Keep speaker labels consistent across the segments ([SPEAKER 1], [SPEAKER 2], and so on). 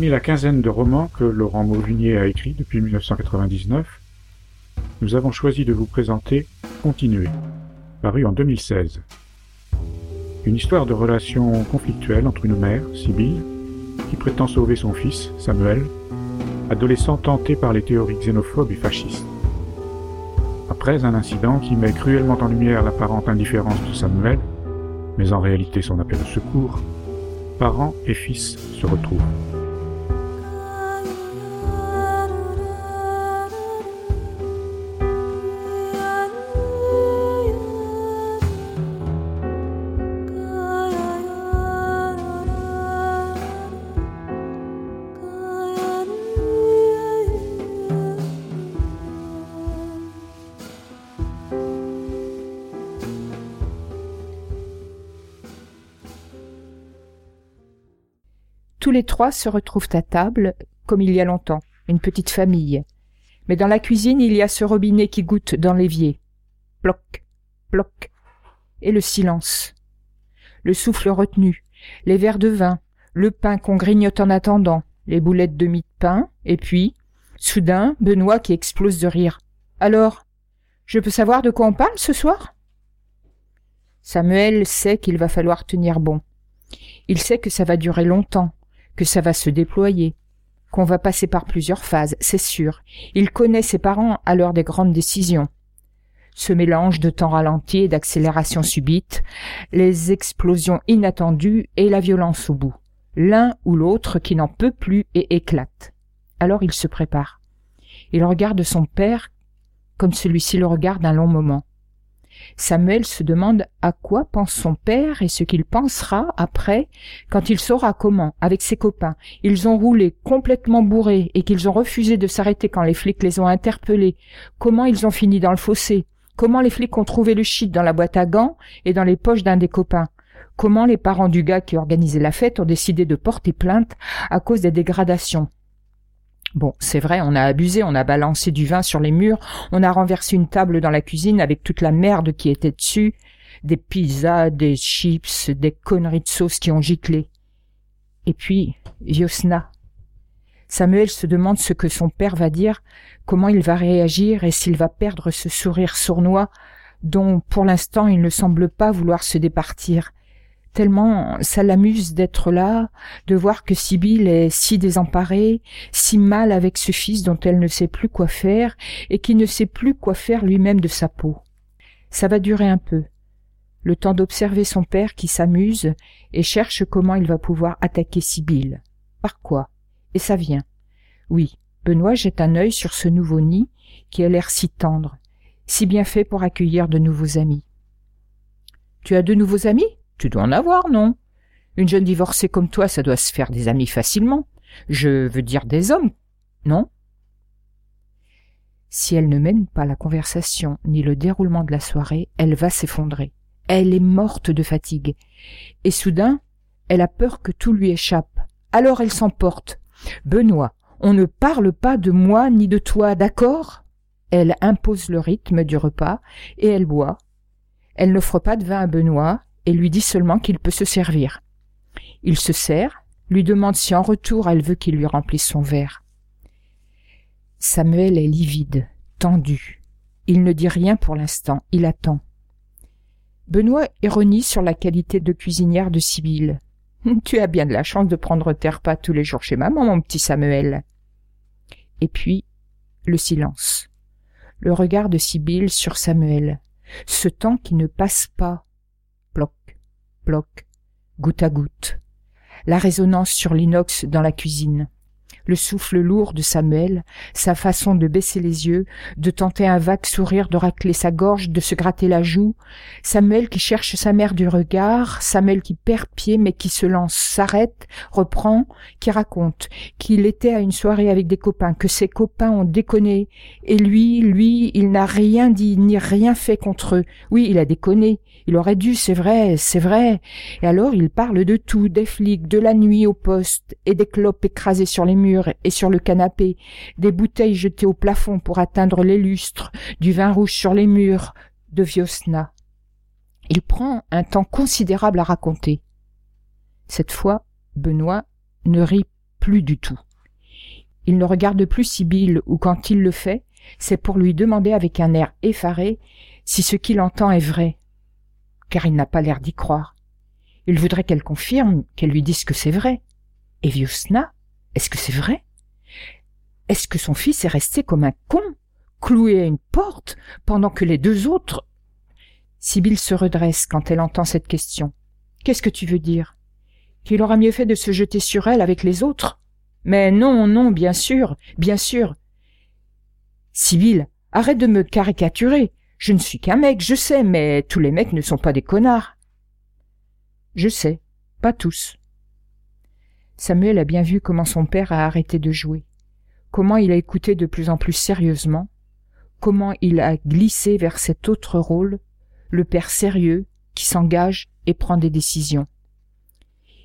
[SPEAKER 1] Parmi la quinzaine de romans que Laurent Mauvignier a écrits depuis 1999, nous avons choisi de vous présenter Continuer, paru en 2016. Une histoire de relation conflictuelle entre une mère, Sibylle, qui prétend sauver son fils, Samuel, adolescent tenté par les théories xénophobes et fascistes. Après un incident qui met cruellement en lumière l'apparente indifférence de Samuel, mais en réalité son appel au secours, parents et fils se retrouvent.
[SPEAKER 2] Tous les trois se retrouvent à table, comme il y a longtemps, une petite famille. Mais dans la cuisine, il y a ce robinet qui goûte dans l'évier. Ploc, ploc. Et le silence. Le souffle retenu, les verres de vin, le pain qu'on grignote en attendant, les boulettes de mie de pain, et puis, soudain, Benoît qui explose de rire. Alors, je peux savoir de quoi on parle ce soir? Samuel sait qu'il va falloir tenir bon. Il sait que ça va durer longtemps, que ça va se déployer, qu'on va passer par plusieurs phases, c'est sûr. Il connaît ses parents à l'heure des grandes décisions. Ce mélange de temps ralenti et d'accélération subite, les explosions inattendues et la violence au bout. L'un ou l'autre qui n'en peut plus et éclate. Alors il se prépare. Il regarde son père comme celui-ci le regarde un long moment. Samuel se demande à quoi pense son père et ce qu'il pensera après quand il saura comment, avec ses copains, ils ont roulé complètement bourrés et qu'ils ont refusé de s'arrêter quand les flics les ont interpellés, comment ils ont fini dans le fossé, comment les flics ont trouvé le shit dans la boîte à gants et dans les poches d'un des copains, comment les parents du gars qui organisait la fête ont décidé de porter plainte à cause des dégradations? Bon, c'est vrai, on a abusé, on a balancé du vin sur les murs, on a renversé une table dans la cuisine avec toute la merde qui était dessus, des pizzas, des chips, des conneries de sauce qui ont giclé. Et puis, Yosna. Samuel se demande ce que son père va dire, comment il va réagir et s'il va perdre ce sourire sournois dont, pour l'instant, il ne semble pas vouloir se départir tellement ça l'amuse d'être là, de voir que Sibylle est si désemparée, si mal avec ce fils dont elle ne sait plus quoi faire et qui ne sait plus quoi faire lui-même de sa peau. Ça va durer un peu. Le temps d'observer son père qui s'amuse et cherche comment il va pouvoir attaquer Sibylle. Par quoi? Et ça vient. Oui, Benoît jette un œil sur ce nouveau nid qui a l'air si tendre, si bien fait pour accueillir de nouveaux amis. Tu as de nouveaux amis? Tu dois en avoir, non? Une jeune divorcée comme toi, ça doit se faire des amis facilement. Je veux dire des hommes, non? Si elle ne mène pas la conversation ni le déroulement de la soirée, elle va s'effondrer. Elle est morte de fatigue. Et soudain, elle a peur que tout lui échappe. Alors elle s'emporte. Benoît, on ne parle pas de moi ni de toi, d'accord? Elle impose le rythme du repas et elle boit. Elle n'offre pas de vin à Benoît et lui dit seulement qu'il peut se servir. Il se sert, lui demande si en retour elle veut qu'il lui remplisse son verre. Samuel est livide, tendu. Il ne dit rien pour l'instant, il attend. Benoît ironise sur la qualité de cuisinière de Sibylle. Tu as bien de la chance de prendre tes repas tous les jours chez maman, mon petit Samuel. Et puis, le silence. Le regard de Sibylle sur Samuel. Ce temps qui ne passe pas. Bloc, goutte à goutte. La résonance sur l'inox dans la cuisine le souffle lourd de Samuel, sa façon de baisser les yeux, de tenter un vague sourire, de racler sa gorge, de se gratter la joue, Samuel qui cherche sa mère du regard, Samuel qui perd pied mais qui se lance, s'arrête, reprend, qui raconte qu'il était à une soirée avec des copains, que ses copains ont déconné, et lui, lui, il n'a rien dit ni rien fait contre eux. Oui, il a déconné, il aurait dû, c'est vrai, c'est vrai. Et alors il parle de tout, des flics, de la nuit au poste, et des clopes écrasées sur les murs et sur le canapé, des bouteilles jetées au plafond pour atteindre les lustres, du vin rouge sur les murs, de Viosna. Il prend un temps considérable à raconter. Cette fois, Benoît ne rit plus du tout. Il ne regarde plus Sibylle ou quand il le fait, c'est pour lui demander avec un air effaré si ce qu'il entend est vrai, car il n'a pas l'air d'y croire. Il voudrait qu'elle confirme, qu'elle lui dise que c'est vrai. Et Viosna est-ce que c'est vrai? Est-ce que son fils est resté comme un con, cloué à une porte, pendant que les deux autres... Sibylle se redresse quand elle entend cette question. Qu'est-ce que tu veux dire? Qu'il aura mieux fait de se jeter sur elle avec les autres? Mais non, non, bien sûr, bien sûr. Sibylle, arrête de me caricaturer. Je ne suis qu'un mec, je sais, mais tous les mecs ne sont pas des connards. Je sais, pas tous. Samuel a bien vu comment son père a arrêté de jouer, comment il a écouté de plus en plus sérieusement, comment il a glissé vers cet autre rôle, le père sérieux qui s'engage et prend des décisions.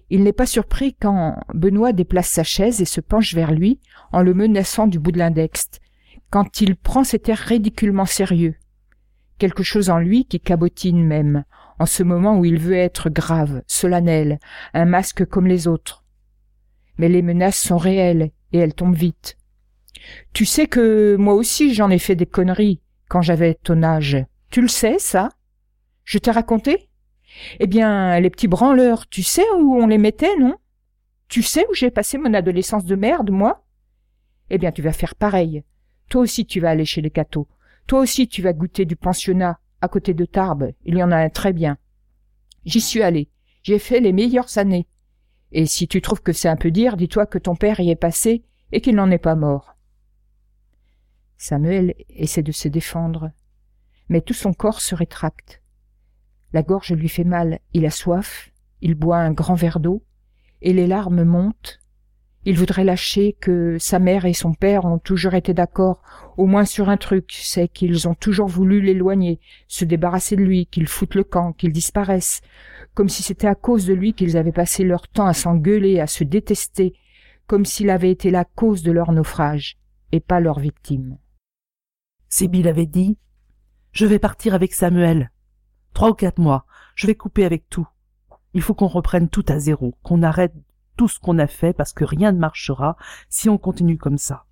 [SPEAKER 2] Il n'est pas surpris quand Benoît déplace sa chaise et se penche vers lui en le menaçant du bout de l'index, quand il prend cet air ridiculement sérieux. Quelque chose en lui qui cabotine même, en ce moment où il veut être grave, solennel, un masque comme les autres mais les menaces sont réelles et elles tombent vite. Tu sais que moi aussi j'en ai fait des conneries quand j'avais ton âge. Tu le sais, ça? Je t'ai raconté? Eh bien, les petits branleurs, tu sais où on les mettait, non? Tu sais où j'ai passé mon adolescence de merde, moi? Eh bien, tu vas faire pareil. Toi aussi, tu vas aller chez les cathos. Toi aussi, tu vas goûter du pensionnat à côté de Tarbes. Il y en a un très bien. J'y suis allé. J'ai fait les meilleures années. Et si tu trouves que c'est un peu dire, dis-toi que ton père y est passé et qu'il n'en est pas mort. Samuel essaie de se défendre, mais tout son corps se rétracte. La gorge lui fait mal, il a soif, il boit un grand verre d'eau, et les larmes montent. Il voudrait lâcher que sa mère et son père ont toujours été d'accord, au moins sur un truc, c'est qu'ils ont toujours voulu l'éloigner, se débarrasser de lui, qu'il foute le camp, qu'il disparaisse, comme si c'était à cause de lui qu'ils avaient passé leur temps à s'engueuler, à se détester, comme s'il avait été la cause de leur naufrage, et pas leur victime.
[SPEAKER 3] Sibyl avait dit Je vais partir avec Samuel. Trois ou quatre mois, je vais couper avec tout. Il faut qu'on reprenne tout à zéro, qu'on arrête tout ce qu'on a fait parce que rien ne marchera si on continue comme ça.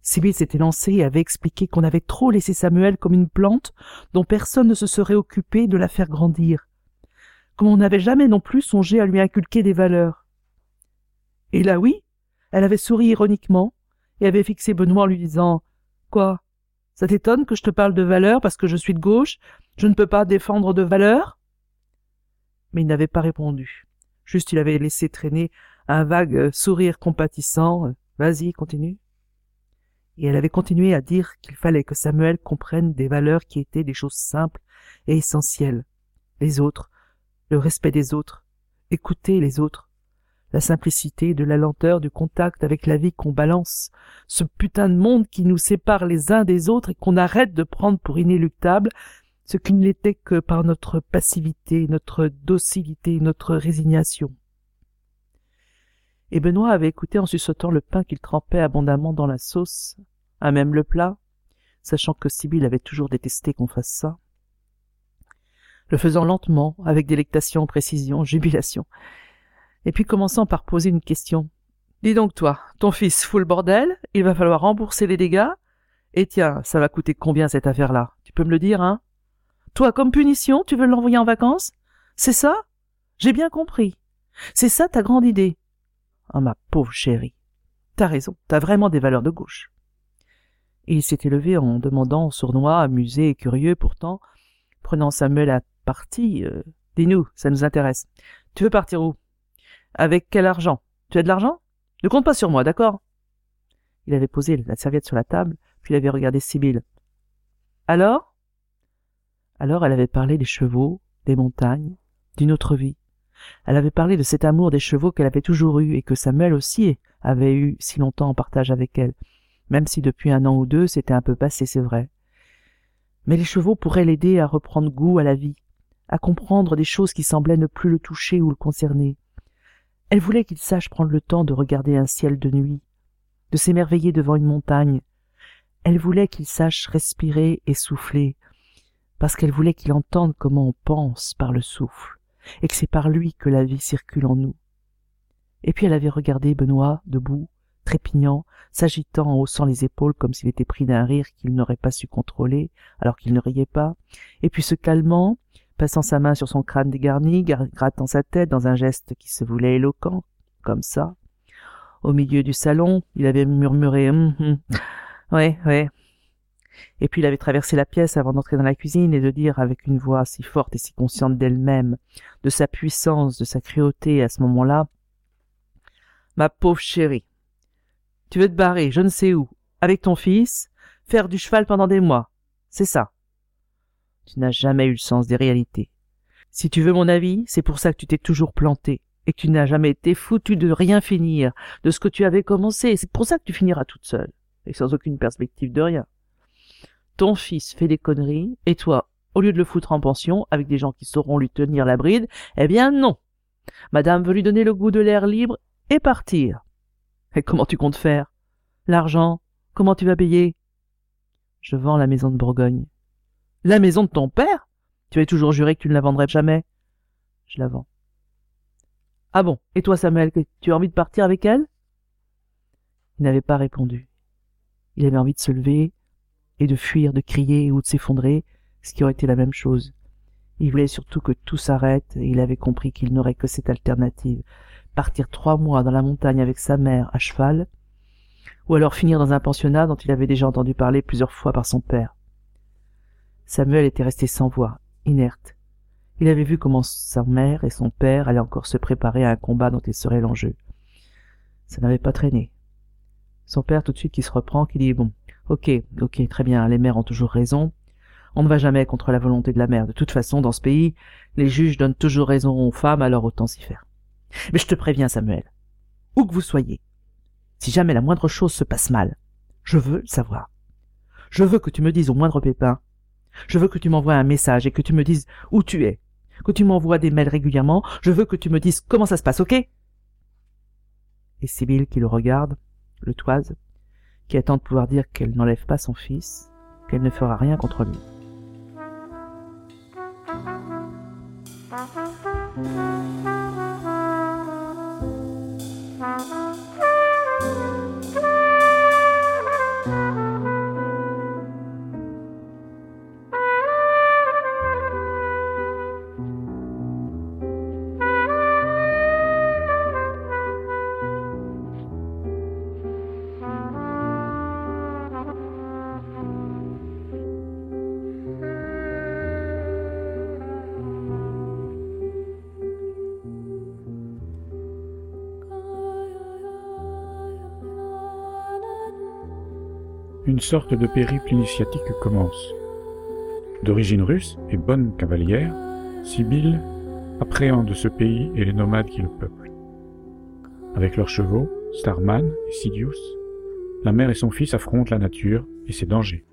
[SPEAKER 3] Sibyl s'était lancée et avait expliqué qu'on avait trop laissé Samuel comme une plante dont personne ne se serait occupé de la faire grandir, comme on n'avait jamais non plus songé à lui inculquer des valeurs. Et là oui, elle avait souri ironiquement et avait fixé Benoît en lui disant Quoi? Ça t'étonne que je te parle de valeurs parce que je suis de gauche? Je ne peux pas défendre de valeurs? Mais il n'avait pas répondu. Juste il avait laissé traîner un vague sourire compatissant. Vas-y, continue. Et elle avait continué à dire qu'il fallait que Samuel comprenne des valeurs qui étaient des choses simples et essentielles. Les autres, le respect des autres, écouter les autres, la simplicité de la lenteur du contact avec la vie qu'on balance, ce putain de monde qui nous sépare les uns des autres et qu'on arrête de prendre pour inéluctable, ce qui ne l'était que par notre passivité, notre docilité, notre résignation. Et Benoît avait écouté en suçotant le pain qu'il trempait abondamment dans la sauce, à même le plat, sachant que Sibyl avait toujours détesté qu'on fasse ça le faisant lentement, avec délectation, précision, jubilation, et puis commençant par poser une question. Dis donc toi, ton fils fout le bordel, il va falloir rembourser les dégâts, et tiens, ça va coûter combien cette affaire-là? Tu peux me le dire, hein? Toi, comme punition, tu veux l'envoyer en vacances? C'est ça? J'ai bien compris. C'est ça ta grande idée Ah ma pauvre chérie. T'as raison, t'as vraiment des valeurs de gauche. Il s'était levé en demandant, sournois, amusé et curieux pourtant, prenant Samuel à partie. Euh, Dis-nous, ça nous intéresse. Tu veux partir où? Avec quel argent? Tu as de l'argent? Ne compte pas sur moi, d'accord? Il avait posé la serviette sur la table, puis il avait regardé Sibyl. Alors? Alors elle avait parlé des chevaux, des montagnes, d'une autre vie. Elle avait parlé de cet amour des chevaux qu'elle avait toujours eu et que Samuel aussi avait eu si longtemps en partage avec elle, même si depuis un an ou deux c'était un peu passé, c'est vrai. Mais les chevaux pourraient l'aider à reprendre goût à la vie, à comprendre des choses qui semblaient ne plus le toucher ou le concerner. Elle voulait qu'il sache prendre le temps de regarder un ciel de nuit, de s'émerveiller devant une montagne. Elle voulait qu'il sache respirer et souffler, parce qu'elle voulait qu'il entende comment on pense par le souffle, et que c'est par lui que la vie circule en nous. Et puis elle avait regardé Benoît, debout, trépignant, s'agitant en haussant les épaules comme s'il était pris d'un rire qu'il n'aurait pas su contrôler, alors qu'il ne riait pas, et puis se calmant, passant sa main sur son crâne dégarni, grattant sa tête dans un geste qui se voulait éloquent, comme ça. Au milieu du salon, il avait murmuré hum, hum. Ouais, ouais. Et puis il avait traversé la pièce avant d'entrer dans la cuisine et de dire avec une voix si forte et si consciente d'elle-même, de sa puissance, de sa cruauté à ce moment-là, Ma pauvre chérie, tu veux te barrer, je ne sais où, avec ton fils, faire du cheval pendant des mois. C'est ça. Tu n'as jamais eu le sens des réalités. Si tu veux mon avis, c'est pour ça que tu t'es toujours planté, et que tu n'as jamais été foutu de rien finir, de ce que tu avais commencé, c'est pour ça que tu finiras toute seule, et sans aucune perspective de rien. Ton fils fait des conneries, et toi, au lieu de le foutre en pension, avec des gens qui sauront lui tenir la bride, eh bien non. Madame veut lui donner le goût de l'air libre et partir. Et comment tu comptes faire? L'argent? Comment tu vas payer? Je vends la maison de Bourgogne. La maison de ton père? Tu avais toujours juré que tu ne la vendrais jamais? Je la vends. Ah bon? Et toi, Samuel, tu as envie de partir avec elle? Il n'avait pas répondu. Il avait envie de se lever et de fuir, de crier ou de s'effondrer, ce qui aurait été la même chose. Il voulait surtout que tout s'arrête et il avait compris qu'il n'aurait que cette alternative, partir trois mois dans la montagne avec sa mère à cheval, ou alors finir dans un pensionnat dont il avait déjà entendu parler plusieurs fois par son père. Samuel était resté sans voix, inerte. Il avait vu comment sa mère et son père allaient encore se préparer à un combat dont il serait l'enjeu. Ça n'avait pas traîné. Son père tout de suite qui se reprend, qui dit bon, ok, ok, très bien, les mères ont toujours raison. On ne va jamais contre la volonté de la mère. De toute façon, dans ce pays, les juges donnent toujours raison aux femmes, alors autant s'y faire. Mais je te préviens, Samuel, où que vous soyez, si jamais la moindre chose se passe mal, je veux le savoir. Je veux que tu me dises au moindre pépin. Je veux que tu m'envoies un message et que tu me dises où tu es. Que tu m'envoies des mails régulièrement. Je veux que tu me dises comment ça se passe, ok? Et Sibyl qui le regarde, le toise, qui attend de pouvoir dire qu'elle n'enlève pas son fils, qu'elle ne fera rien contre lui.
[SPEAKER 1] Une sorte de périple initiatique commence. D'origine russe et bonne cavalière, Sibylle appréhende ce pays et les nomades qui le peuplent. Avec leurs chevaux, Starman et Sidious, la mère et son fils affrontent la nature et ses dangers.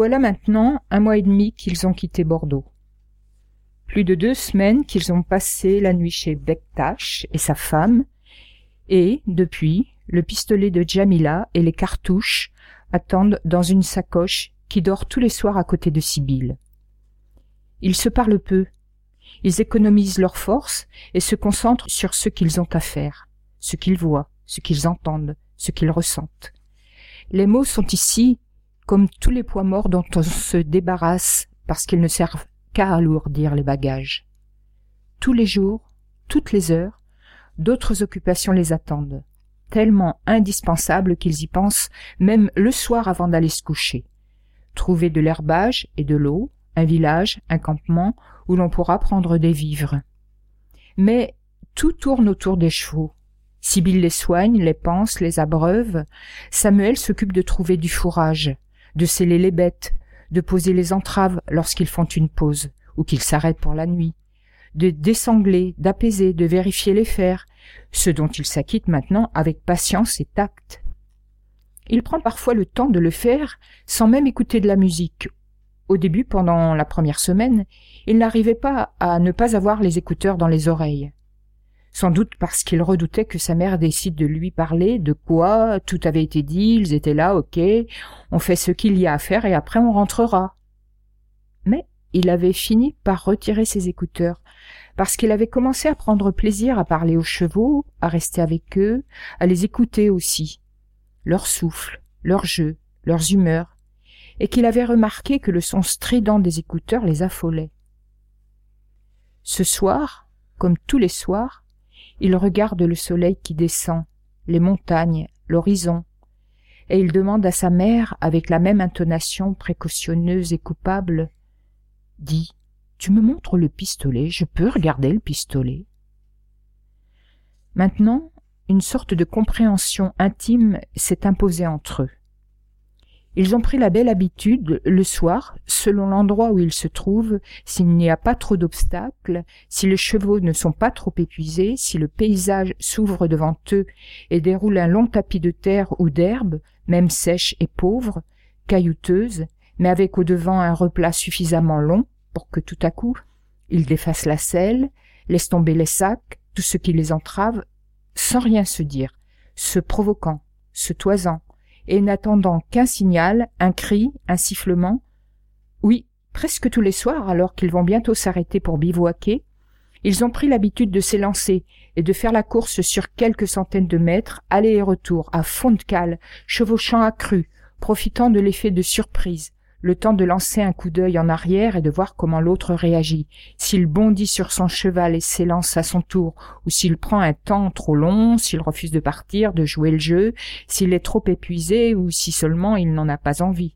[SPEAKER 2] Voilà maintenant un mois et demi qu'ils ont quitté Bordeaux. Plus de deux semaines qu'ils ont passé la nuit chez Bektash et sa femme, et, depuis, le pistolet de Jamila et les cartouches attendent dans une sacoche qui dort tous les soirs à côté de Sibyl. Ils se parlent peu. Ils économisent leurs forces et se concentrent sur ce qu'ils ont à faire, ce qu'ils voient, ce qu'ils entendent, ce qu'ils ressentent. Les mots sont ici comme tous les poids morts dont on se débarrasse parce qu'ils ne servent qu'à alourdir les bagages. Tous les jours, toutes les heures, d'autres occupations les attendent, tellement indispensables qu'ils y pensent même le soir avant d'aller se coucher. Trouver de l'herbage et de l'eau, un village, un campement où l'on pourra prendre des vivres. Mais tout tourne autour des chevaux. Sibyl les soigne, les pense, les abreuve. Samuel s'occupe de trouver du fourrage, de sceller les bêtes, de poser les entraves lorsqu'ils font une pause ou qu'ils s'arrêtent pour la nuit, de désangler, d'apaiser, de vérifier les fers, ce dont il s'acquitte maintenant avec patience et tact. Il prend parfois le temps de le faire sans même écouter de la musique. Au début, pendant la première semaine, il n'arrivait pas à ne pas avoir les écouteurs dans les oreilles sans doute parce qu'il redoutait que sa mère décide de lui parler de quoi tout avait été dit, ils étaient là, ok, on fait ce qu'il y a à faire et après on rentrera. Mais il avait fini par retirer ses écouteurs, parce qu'il avait commencé à prendre plaisir à parler aux chevaux, à rester avec eux, à les écouter aussi, leur souffle, leur jeu, leurs humeurs, et qu'il avait remarqué que le son strident des écouteurs les affolait. Ce soir, comme tous les soirs, il regarde le soleil qui descend, les montagnes, l'horizon, et il demande à sa mère, avec la même intonation précautionneuse et coupable, Dis, tu me montres le pistolet, je peux regarder le pistolet. Maintenant, une sorte de compréhension intime s'est imposée entre eux. Ils ont pris la belle habitude, le soir, selon l'endroit où ils se trouvent, s'il n'y a pas trop d'obstacles, si les chevaux ne sont pas trop épuisés, si le paysage s'ouvre devant eux et déroule un long tapis de terre ou d'herbe, même sèche et pauvre, caillouteuse, mais avec au-devant un replat suffisamment long pour que tout à coup ils défassent la selle, laissent tomber les sacs, tout ce qui les entrave, sans rien se dire, se provoquant, se toisant, et n'attendant qu'un signal, un cri, un sifflement. Oui, presque tous les soirs, alors qu'ils vont bientôt s'arrêter pour bivouaquer, ils ont pris l'habitude de s'élancer et de faire la course sur quelques centaines de mètres, aller et retour, à fond de cale, chevauchant à profitant de l'effet de surprise, le temps de lancer un coup d'œil en arrière et de voir comment l'autre réagit, s'il bondit sur son cheval et s'élance à son tour, ou s'il prend un temps trop long, s'il refuse de partir, de jouer le jeu, s'il est trop épuisé, ou si seulement il n'en a pas envie.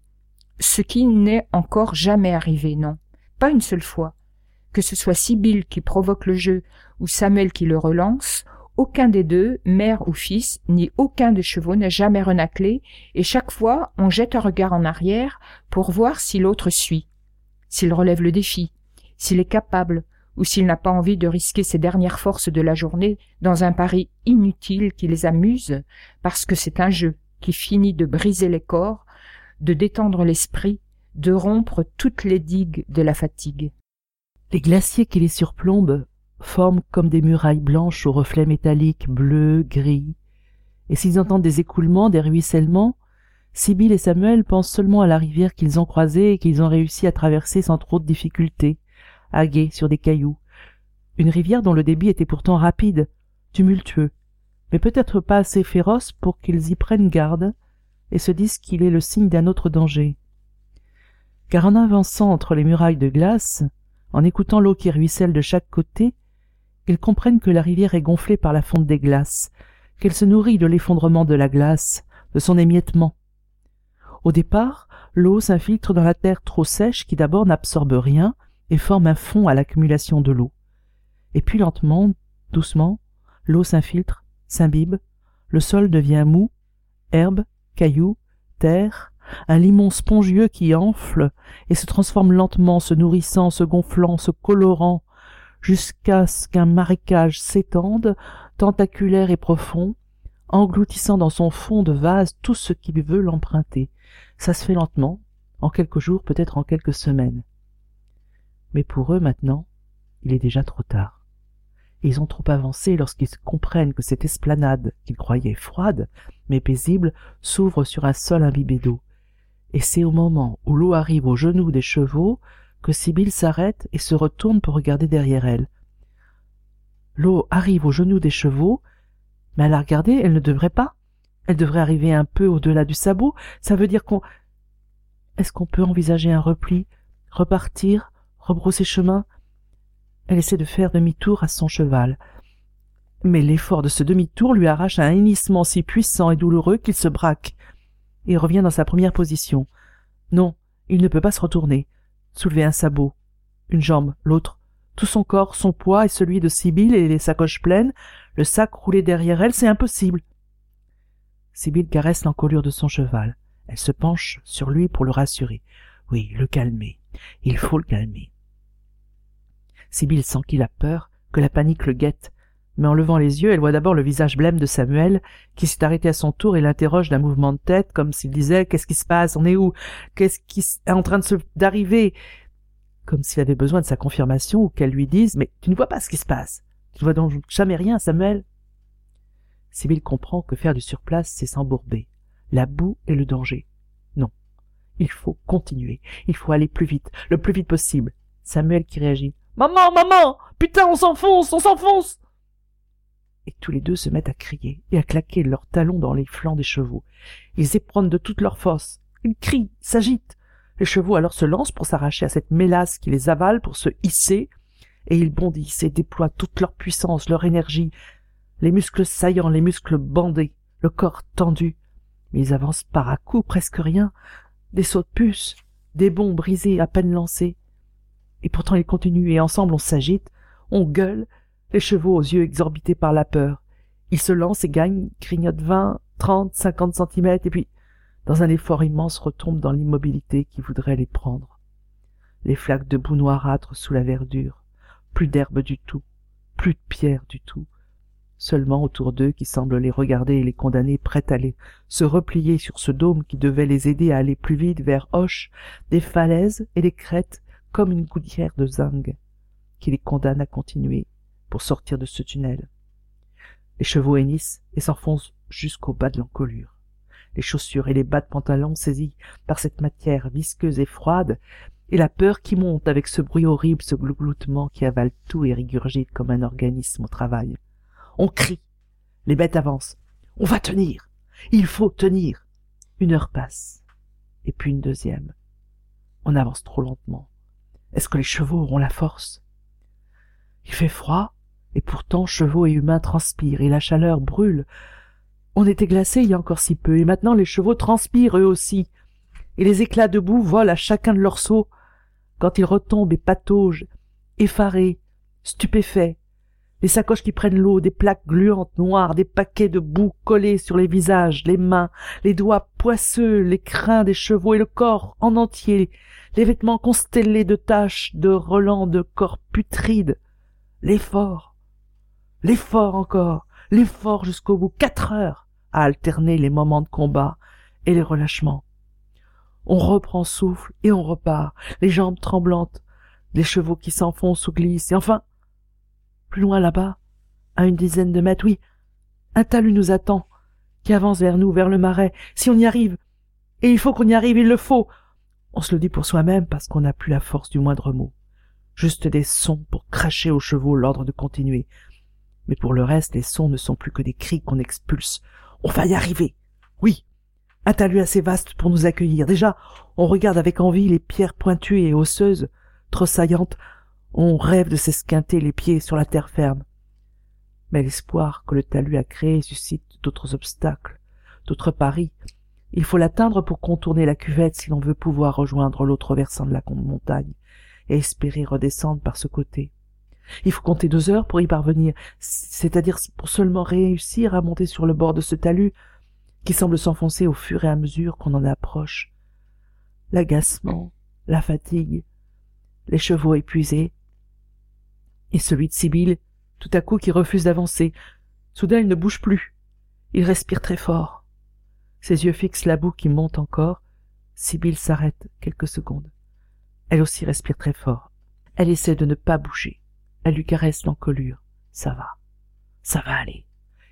[SPEAKER 2] Ce qui n'est encore jamais arrivé, non. Pas une seule fois. Que ce soit Sibyl qui provoque le jeu ou Samuel qui le relance, aucun des deux, mère ou fils, ni aucun des chevaux n'a jamais renaclé, et chaque fois on jette un regard en arrière pour voir si l'autre suit, s'il relève le défi, s'il est capable, ou s'il n'a pas envie de risquer ses dernières forces de la journée dans un pari inutile qui les amuse, parce que c'est un jeu qui finit de briser les corps, de détendre l'esprit, de rompre toutes les digues de la fatigue.
[SPEAKER 3] Les glaciers qui les surplombent forment comme des murailles blanches aux reflets métalliques bleus, gris. Et s'ils entendent des écoulements, des ruissellements, Sibyl et Samuel pensent seulement à la rivière qu'ils ont croisée et qu'ils ont réussi à traverser sans trop de difficultés, guet sur des cailloux. Une rivière dont le débit était pourtant rapide, tumultueux, mais peut-être pas assez féroce pour qu'ils y prennent garde et se disent qu'il est le signe d'un autre danger. Car en avançant entre les murailles de glace, en écoutant l'eau qui ruisselle de chaque côté, ils comprennent que la rivière est gonflée par la fonte des glaces, qu'elle se nourrit de l'effondrement de la glace, de son émiettement. Au départ, l'eau s'infiltre dans la terre trop sèche qui d'abord n'absorbe rien et forme un fond à l'accumulation de l'eau. Et puis lentement, doucement, l'eau s'infiltre, s'imbibe, le sol devient mou, herbe, cailloux, terre, un limon spongieux qui enfle et se transforme lentement, se nourrissant, se gonflant, se colorant, jusqu'à ce qu'un marécage s'étende, tentaculaire et profond, engloutissant dans son fond de vase tout ce qui veut l'emprunter. Ça se fait lentement, en quelques jours, peut-être en quelques semaines. Mais pour eux maintenant, Il est déjà trop tard. ils ont trop avancé lorsqu'ils comprennent que cette esplanade, qu'ils croyaient froide, mais paisible, s'ouvre sur un sol imbibé d'eau. Et c'est au moment où l'eau arrive aux genoux des chevaux que Sibylle s'arrête et se retourne pour regarder derrière elle. L'eau arrive aux genoux des chevaux, mais à la regarder, elle ne devrait pas. Elle devrait arriver un peu au-delà du sabot. Ça veut dire qu'on... Est-ce qu'on peut envisager un repli, repartir, rebrousser chemin? Elle essaie de faire demi-tour à son cheval. Mais l'effort de ce demi-tour lui arrache un hennissement si puissant et douloureux qu'il se braque et revient dans sa première position. Non, il ne peut pas se retourner, soulever un sabot, une jambe, l'autre, tout son corps, son poids et celui de Sibylle et les sacoches pleines, le sac roulé derrière elle, c'est impossible. Sibylle caresse l'encolure de son cheval. Elle se penche sur lui pour le rassurer. Oui, le calmer. Il faut le calmer. Sibylle sent qu'il a peur, que la panique le guette, mais en levant les yeux, elle voit d'abord le visage blême de Samuel, qui s'est arrêté à son tour et l'interroge d'un mouvement de tête, comme s'il disait Qu'est-ce qui se passe? On est où? Qu'est-ce qui est en train de d'arriver? Comme s'il avait besoin de sa confirmation ou qu'elle lui dise Mais tu ne vois pas ce qui se passe Tu ne vois donc jamais rien, Samuel? Sibyl comprend que faire du surplace, c'est s'embourber. La boue et le danger. Non. Il faut continuer. Il faut aller plus vite, le plus vite possible. Samuel qui réagit. Maman, maman Putain, on s'enfonce, on s'enfonce et tous les deux se mettent à crier et à claquer leurs talons dans les flancs des chevaux. Ils éprennent de toute leur force. Ils crient, s'agitent. Les chevaux alors se lancent pour s'arracher à cette mélasse qui les avale pour se hisser, et ils bondissent et déploient toute leur puissance, leur énergie, les muscles saillants, les muscles bandés, le corps tendu. Mais ils avancent par à coups, presque rien, des sauts de puce, des bonds brisés à peine lancés. Et pourtant ils continuent, et ensemble on s'agite, on gueule, les chevaux aux yeux exorbités par la peur. Ils se lancent et gagnent, grignotent vingt, trente, cinquante centimètres, et puis, dans un effort immense, retombent dans l'immobilité qui voudrait les prendre. Les flaques de boue noirâtre sous la verdure, plus d'herbe du tout, plus de pierre du tout, seulement autour d'eux qui semblent les regarder et les condamner prêts à les se replier sur ce dôme qui devait les aider à aller plus vite vers Hoche, des falaises et des crêtes comme une gouttière de zinc, qui les condamne à continuer pour sortir de ce tunnel. Les chevaux hennissent et s'enfoncent jusqu'au bas de l'encolure. Les chaussures et les bas de pantalon saisis par cette matière visqueuse et froide, et la peur qui monte avec ce bruit horrible, ce glougloutement qui avale tout et régurgite comme un organisme au travail. On crie. Les bêtes avancent. On va tenir. Il faut tenir. Une heure passe. Et puis une deuxième. On avance trop lentement. Est-ce que les chevaux auront la force? Il fait froid, et pourtant chevaux et humains transpirent, et la chaleur brûle. On était glacés il y a encore si peu, et maintenant les chevaux transpirent eux aussi, et les éclats de boue volent à chacun de leurs sauts, quand ils retombent et pataugent, effarés, stupéfaits, les sacoches qui prennent l'eau, des plaques gluantes noires, des paquets de boue collés sur les visages, les mains, les doigts poisseux, les crins des chevaux et le corps en entier, les vêtements constellés de taches, de relents de corps putrides, l'effort, l'effort encore, l'effort jusqu'au bout, quatre heures à alterner les moments de combat et les relâchements. On reprend souffle et on repart, les jambes tremblantes, les chevaux qui s'enfoncent ou glissent, et enfin, plus loin là-bas, à une dizaine de mètres, oui, un talus nous attend, qui avance vers nous, vers le marais, si on y arrive. Et il faut qu'on y arrive, il le faut. On se le dit pour soi-même parce qu'on n'a plus la force du moindre mot. Juste des sons pour cracher aux chevaux l'ordre de continuer, mais pour le reste, les sons ne sont plus que des cris qu'on expulse. On va y arriver. Oui. Un talus assez vaste pour nous accueillir. Déjà, on regarde avec envie les pierres pointues et osseuses, trop saillantes. On rêve de s'esquinter les pieds sur la terre ferme. Mais l'espoir que le talus a créé suscite d'autres obstacles, d'autres paris. Il faut l'atteindre pour contourner la cuvette si l'on veut pouvoir rejoindre l'autre versant de la montagne et espérer redescendre par ce côté. Il faut compter deux heures pour y parvenir, c'est-à-dire pour seulement réussir à monter sur le bord de ce talus qui semble s'enfoncer au fur et à mesure qu'on en approche. L'agacement, la fatigue, les chevaux épuisés, et celui de Sibyl, tout à coup qui refuse d'avancer. Soudain il ne bouge plus. Il respire très fort. Ses yeux fixent la boue qui monte encore. Sibyl s'arrête quelques secondes. Elle aussi respire très fort. Elle essaie de ne pas bouger Elle lui caresse l'encolure. Ça va. Ça va aller.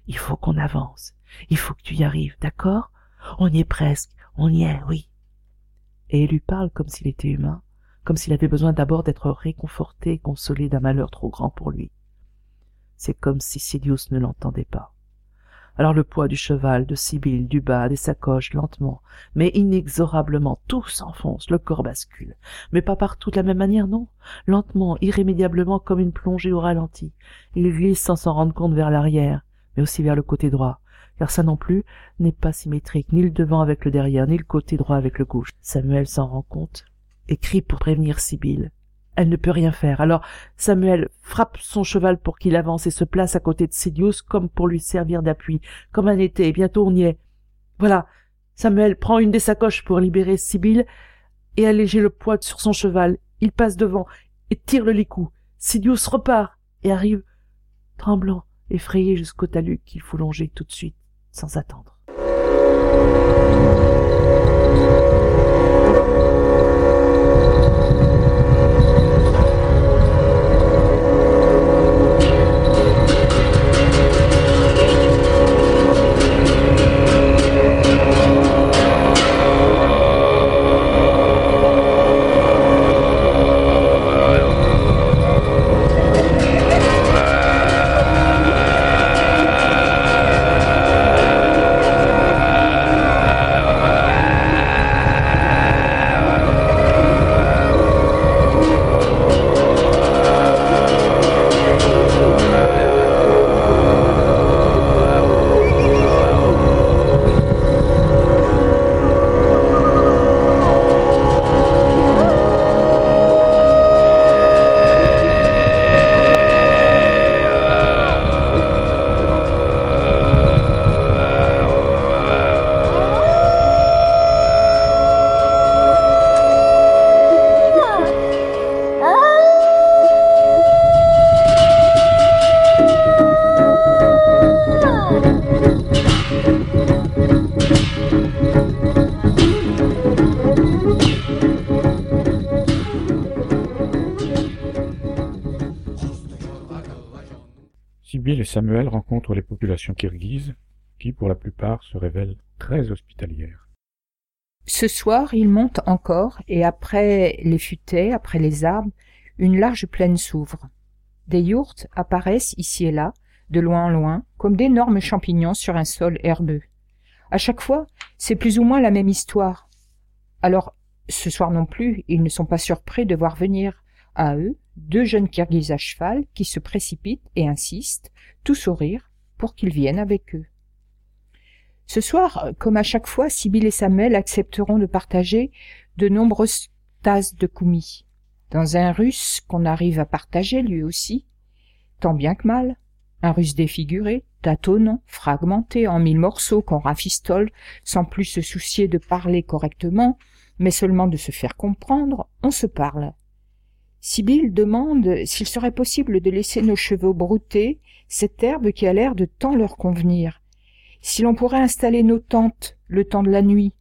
[SPEAKER 3] Il faut qu'on avance. Il faut que tu y arrives, d'accord? On y est presque. On y est, oui. Et elle lui parle comme s'il était humain, comme s'il avait besoin d'abord d'être réconforté et consolé d'un malheur trop grand pour lui. C'est comme si Sidious ne l'entendait pas. Alors le poids du cheval, de Sibylle, du bas, des sacoches, lentement, mais inexorablement, tout s'enfonce, le corps bascule. Mais pas partout de la même manière, non. Lentement, irrémédiablement, comme une plongée au ralenti. Il glisse sans s'en rendre compte vers l'arrière, mais aussi vers le côté droit, car ça non plus n'est pas symétrique, ni le devant avec le derrière, ni le côté droit avec le gauche. Samuel s'en rend compte et crie pour prévenir Sibylle. Elle ne peut rien faire. Alors Samuel frappe son cheval pour qu'il avance et se place à côté de Sidious comme pour lui servir d'appui, comme un été, et bientôt on y est. Voilà. Samuel prend une des sacoches pour libérer Sibylle et alléger le poids sur son cheval. Il passe devant et tire le licou. Sidious repart et arrive, tremblant, effrayé jusqu'au talus qu'il faut longer tout de suite, sans attendre.
[SPEAKER 1] Samuel rencontre les populations kirghizes, qui pour la plupart se révèlent très hospitalières.
[SPEAKER 2] Ce soir, il monte encore, et après les futaies, après les arbres, une large plaine s'ouvre. Des yourtes apparaissent ici et là, de loin en loin, comme d'énormes champignons sur un sol herbeux. À chaque fois, c'est plus ou moins la même histoire. Alors, ce soir non plus, ils ne sont pas surpris de voir venir, à eux, deux jeunes Kirghizes à cheval qui se précipitent et insistent, tout sourire, pour qu'ils viennent avec eux. Ce soir, comme à chaque fois, Sibyl et Samuel accepteront de partager de nombreuses tasses de koumi. Dans un russe qu'on arrive à partager lui aussi, tant bien que mal, un russe défiguré, tâtonnant, fragmenté en mille morceaux qu'on rafistole sans plus se soucier de parler correctement, mais seulement de se faire comprendre, on se parle. Sibyl demande s'il serait possible de laisser nos chevaux brouter cette herbe qui a l'air de tant leur convenir. Si l'on pourrait installer nos tentes le temps de la nuit.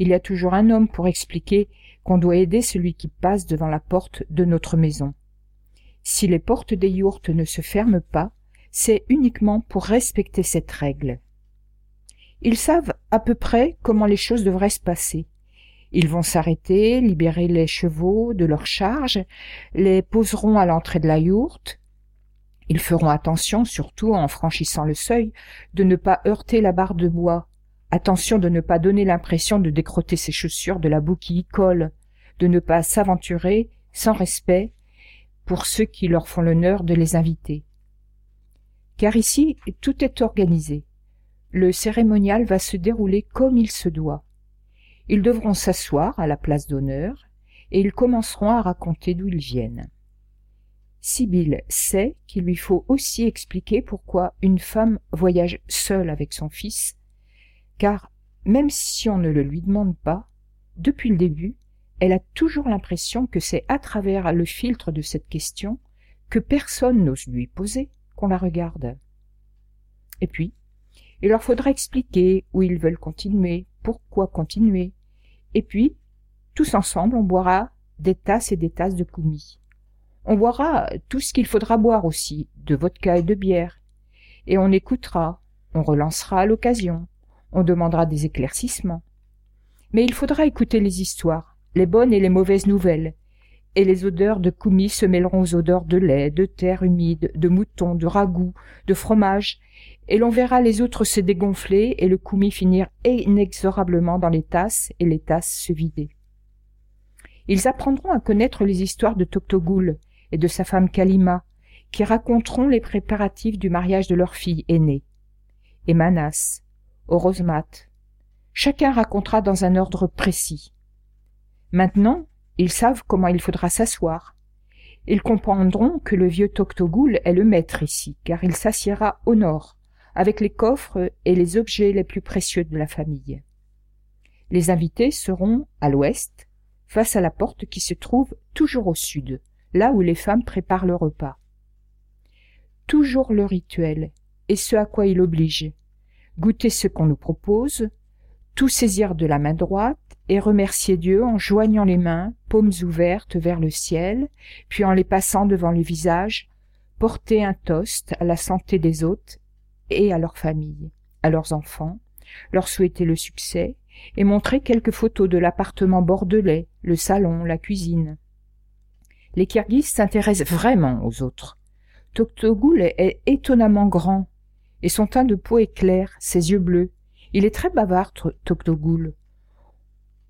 [SPEAKER 2] Il y a toujours un homme pour expliquer qu'on doit aider celui qui passe devant la porte de notre maison. Si les portes des yourtes ne se ferment pas, c'est uniquement pour respecter cette règle. Ils savent à peu près comment les choses devraient se passer. Ils vont s'arrêter, libérer les chevaux de leur charge, les poseront à l'entrée de la yourte. Ils feront attention, surtout en franchissant le seuil, de ne pas heurter la barre de bois. Attention de ne pas donner l'impression de décroter ses chaussures de la boue qui y colle, de ne pas s'aventurer, sans respect, pour ceux qui leur font l'honneur de les inviter. Car ici, tout est organisé. Le cérémonial va se dérouler comme il se doit. Ils devront s'asseoir à la place d'honneur, et ils commenceront à raconter d'où ils viennent. Sibyl sait qu'il lui faut aussi expliquer pourquoi une femme voyage seule avec son fils, car même si on ne le lui demande pas, depuis le début, elle a toujours l'impression que c'est à travers le filtre de cette question que personne n'ose lui poser qu'on la regarde. Et puis, il leur faudra expliquer où ils veulent continuer, pourquoi continuer, et puis, tous ensemble, on boira des tasses et des tasses de koumi. On boira tout ce qu'il faudra boire aussi, de vodka et de bière. Et on écoutera, on relancera l'occasion, on demandera des éclaircissements. Mais il faudra écouter les histoires, les bonnes et les mauvaises nouvelles, et les odeurs de koumi se mêleront aux odeurs de lait, de terre humide, de mouton, de ragoût, de fromage, et l'on verra les autres se dégonfler et le koumi finir inexorablement dans les tasses et les tasses se vider. Ils apprendront à connaître les histoires de Toctogul et de sa femme Kalima, qui raconteront les préparatifs du mariage de leur fille aînée. Et Manas. Chacun racontera dans un ordre précis. Maintenant, ils savent comment il faudra s'asseoir. Ils comprendront que le vieux Toctogul est le maître ici, car il s'assiera au nord, avec les coffres et les objets les plus précieux de la famille. Les invités seront à l'ouest, face à la porte qui se trouve toujours au sud, là où les femmes préparent le repas. Toujours le rituel, et ce à quoi il oblige. Goûter ce qu'on nous propose, tout saisir de la main droite et remercier Dieu en joignant les mains, paumes ouvertes vers le ciel, puis en les passant devant le visage, porter un toast à la santé des hôtes et à leur famille, à leurs enfants, leur souhaiter le succès, et montrer quelques photos de l'appartement bordelais, le salon, la cuisine. Les Kirghizes s'intéressent vraiment aux autres. Toctogul est étonnamment grand, et son teint de peau est clair, ses yeux bleus. Il est très bavard, Toctogul.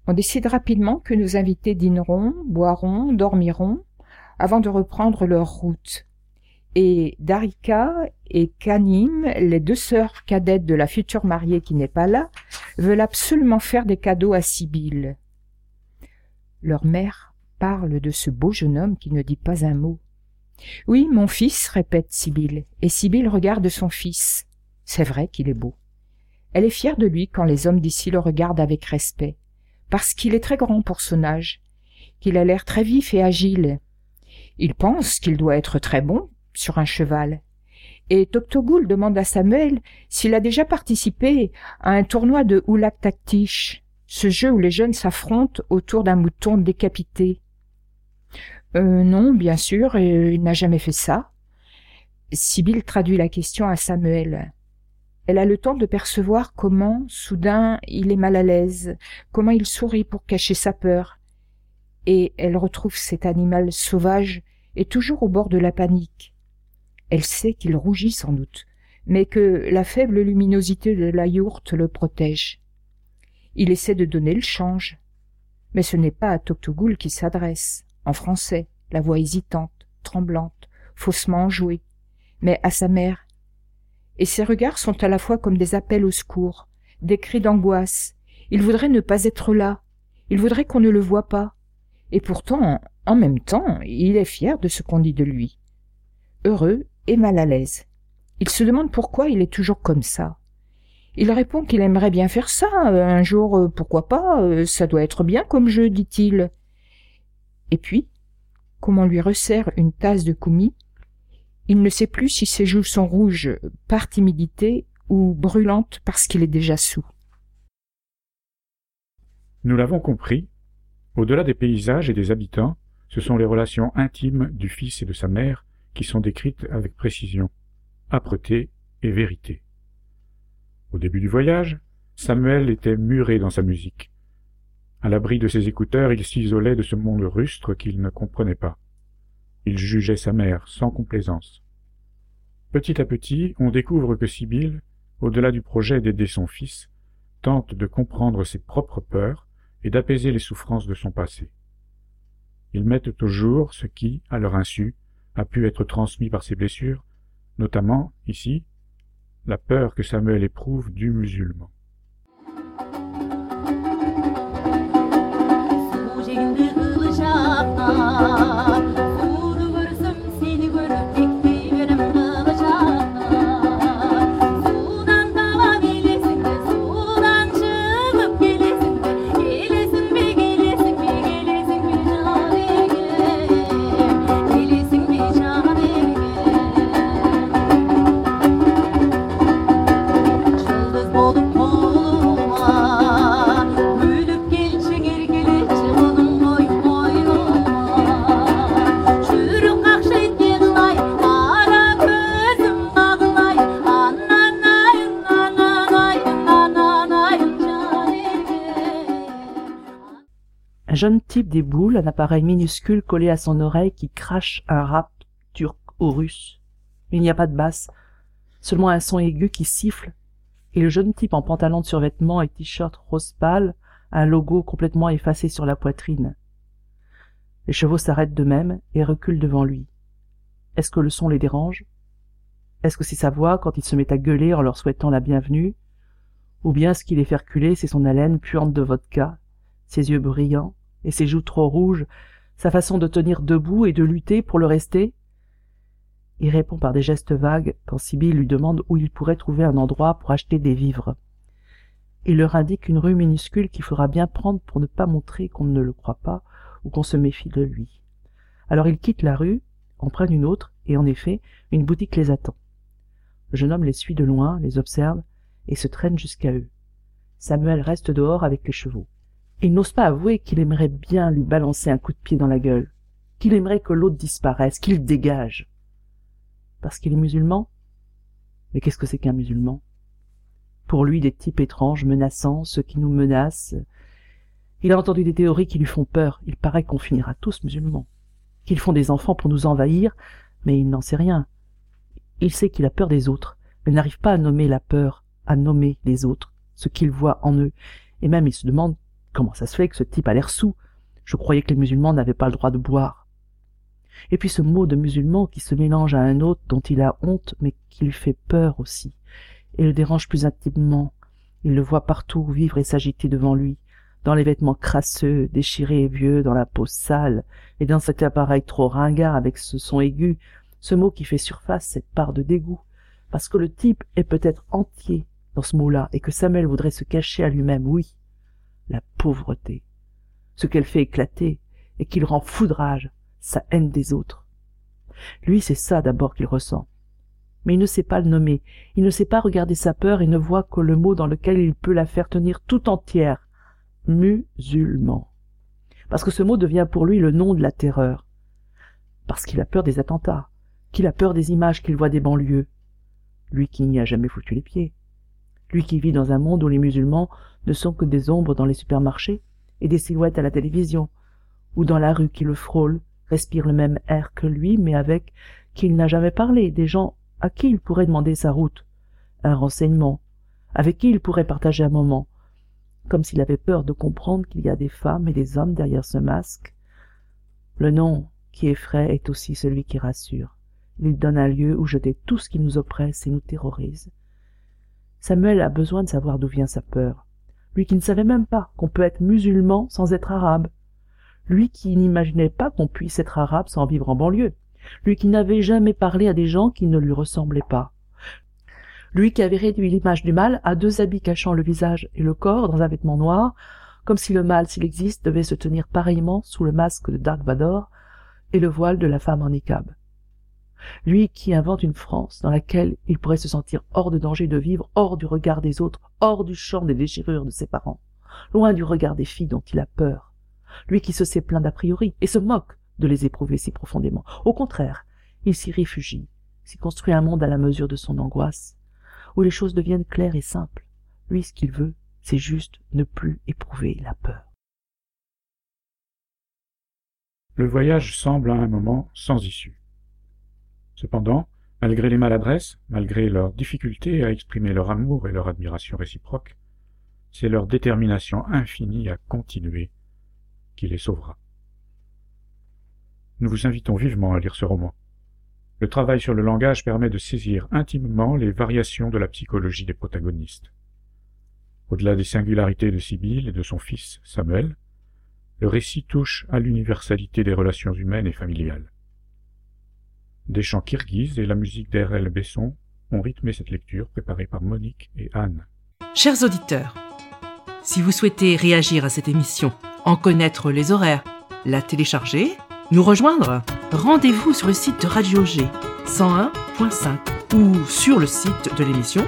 [SPEAKER 2] On décide rapidement que nos invités dîneront, boiront, dormiront, avant de reprendre leur route et Darika et Kanim, les deux sœurs cadettes de la future mariée qui n'est pas là, veulent absolument faire des cadeaux à Sibylle. Leur mère parle de ce beau jeune homme qui ne dit pas un mot. Oui, mon fils, répète Sibylle, et Sibylle regarde son fils. C'est vrai qu'il est beau. Elle est fière de lui quand les hommes d'ici le regardent avec respect, parce qu'il est très grand pour son âge, qu'il a l'air très vif et agile. Il pense qu'il doit être très bon, sur un cheval. Et Toctogul demande à Samuel s'il a déjà participé à un tournoi de Oulak Taktish, ce jeu où les jeunes s'affrontent autour d'un mouton décapité. Euh, non, bien sûr, il n'a jamais fait ça. Sibyl traduit la question à Samuel. Elle a le temps de percevoir comment, soudain, il est mal à l'aise, comment il sourit pour cacher sa peur. Et elle retrouve cet animal sauvage et toujours au bord de la panique. Elle sait qu'il rougit sans doute, mais que la faible luminosité de la yourte le protège. Il essaie de donner le change. Mais ce n'est pas à Toctogul qu'il s'adresse, en français, la voix hésitante, tremblante, faussement enjouée, mais à sa mère. Et ses regards sont à la fois comme des appels au secours, des cris d'angoisse. Il voudrait ne pas être là. Il voudrait qu'on ne le voie pas. Et pourtant, en même temps, il est fier de ce qu'on dit de lui. Heureux mal à l'aise. Il se demande pourquoi il est toujours comme ça. Il répond qu'il aimerait bien faire ça, un jour, euh, pourquoi pas, euh, ça doit être bien comme jeu, dit-il. Et puis, comme on lui resserre une tasse de koumi, il ne sait plus si ses joues sont rouges par timidité ou brûlantes parce qu'il est déjà sous.
[SPEAKER 1] Nous l'avons compris, au-delà des paysages et des habitants, ce sont les relations intimes du fils et de sa mère qui sont décrites avec précision, âpreté et vérité. Au début du voyage, Samuel était muré dans sa musique. À l'abri de ses écouteurs, il s'isolait de ce monde rustre qu'il ne comprenait pas. Il jugeait sa mère sans complaisance. Petit à petit, on découvre que Sibyl, au-delà du projet d'aider son fils, tente de comprendre ses propres peurs et d'apaiser les souffrances de son passé. Ils mettent au jour ce qui, à leur insu, a pu être transmis par ses blessures, notamment, ici, la peur que Samuel éprouve du musulman.
[SPEAKER 3] Jeune type des boules, un appareil minuscule collé à son oreille qui crache un rap turc ou russe. Il n'y a pas de basse, seulement un son aigu qui siffle, et le jeune type en pantalon de survêtement et t-shirt rose pâle, un logo complètement effacé sur la poitrine. Les chevaux s'arrêtent d'eux-mêmes et reculent devant lui. Est-ce que le son les dérange? Est-ce que c'est sa voix quand il se met à gueuler en leur souhaitant la bienvenue? Ou bien ce qui les fait reculer, c'est son haleine puante de vodka, ses yeux brillants et ses joues trop rouges, sa façon de tenir debout et de lutter pour le rester Il répond par des gestes vagues quand Sibyl lui demande où il pourrait trouver un endroit pour acheter des vivres. Il leur indique une rue minuscule qu'il faudra bien prendre pour ne pas montrer qu'on ne le croit pas ou qu'on se méfie de lui. Alors ils quittent la rue, en prennent une autre, et en effet, une boutique les attend. Le jeune homme les suit de loin, les observe, et se traîne jusqu'à eux. Samuel reste dehors avec les chevaux. Il n'ose pas avouer qu'il aimerait bien lui balancer un coup de pied dans la gueule, qu'il aimerait que l'autre disparaisse, qu'il dégage. Parce qu'il est musulman? Mais qu'est-ce que c'est qu'un musulman? Pour lui, des types étranges, menaçants, ceux qui nous menacent. Il a entendu des théories qui lui font peur. Il paraît qu'on finira tous musulmans. Qu'ils font des enfants pour nous envahir, mais il n'en sait rien. Il sait qu'il a peur des autres, mais n'arrive pas à nommer la peur, à nommer les autres, ce qu'il voit en eux. Et même il se demande Comment ça se fait que ce type a l'air sous? Je croyais que les musulmans n'avaient pas le droit de boire. Et puis ce mot de musulman qui se mélange à un autre dont il a honte mais qui lui fait peur aussi, et le dérange plus intimement. Il le voit partout vivre et s'agiter devant lui, dans les vêtements crasseux, déchirés et vieux, dans la peau sale, et dans cet appareil trop ringard avec ce son aigu, ce mot qui fait surface, cette part de dégoût, parce que le type est peut-être entier dans ce mot-là, et que Samuel voudrait se cacher à lui-même, oui, la pauvreté, ce qu'elle fait éclater et qu'il rend foudrage, sa haine des autres. Lui, c'est ça d'abord qu'il ressent. Mais il ne sait pas le nommer, il ne sait pas regarder sa peur et ne voit que le mot dans lequel il peut la faire tenir tout entière. Musulman. Parce que ce mot devient pour lui le nom de la terreur. Parce qu'il a peur des attentats, qu'il a peur des images qu'il voit des banlieues. Lui qui n'y a jamais foutu les pieds. Lui qui vit dans un monde où les musulmans ne sont que des ombres dans les supermarchés et des silhouettes à la télévision, ou dans la rue qui le frôle, respire le même air que lui, mais avec qui il n'a jamais parlé, des gens à qui il pourrait demander sa route, un renseignement, avec qui il pourrait partager un moment, comme s'il avait peur de comprendre qu'il y a des femmes et des hommes derrière ce masque. Le nom qui effraie est aussi celui qui rassure. Il donne un lieu où jeter tout ce qui nous oppresse et nous terrorise. Samuel a besoin de savoir d'où vient sa peur. Lui qui ne savait même pas qu'on peut être musulman sans être arabe. Lui qui n'imaginait pas qu'on puisse être arabe sans vivre en banlieue. Lui qui n'avait jamais parlé à des gens qui ne lui ressemblaient pas. Lui qui avait réduit l'image du mal à deux habits cachant le visage et le corps dans un vêtement noir, comme si le mal, s'il existe, devait se tenir pareillement sous le masque de Dark Vador et le voile de la femme en lui qui invente une France dans laquelle il pourrait se sentir hors de danger de vivre, hors du regard des autres, hors du champ des déchirures de ses parents, loin du regard des filles dont il a peur, lui qui se sait plein d'a priori et se moque de les éprouver si profondément. Au contraire, il s'y réfugie, s'y construit un monde à la mesure de son angoisse, où les choses deviennent claires et simples. Lui, ce qu'il veut, c'est juste ne plus éprouver la peur.
[SPEAKER 1] Le voyage semble à un moment sans issue. Cependant, malgré les maladresses, malgré leur difficulté à exprimer leur amour et leur admiration réciproque, c'est leur détermination infinie à continuer qui les sauvera. Nous vous invitons vivement à lire ce roman. Le travail sur le langage permet de saisir intimement les variations de la psychologie des protagonistes. Au-delà des singularités de Sibyl et de son fils Samuel, le récit touche à l'universalité des relations humaines et familiales. Des chants kirghizes et la musique d'R.L. Besson ont rythmé cette lecture préparée par Monique et Anne.
[SPEAKER 4] Chers auditeurs, si vous souhaitez réagir à cette émission, en connaître les horaires, la télécharger, nous rejoindre, rendez-vous sur le site de Radio G 101.5 ou sur le site de l'émission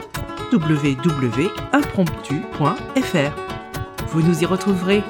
[SPEAKER 4] www.impromptu.fr. Vous nous y retrouverez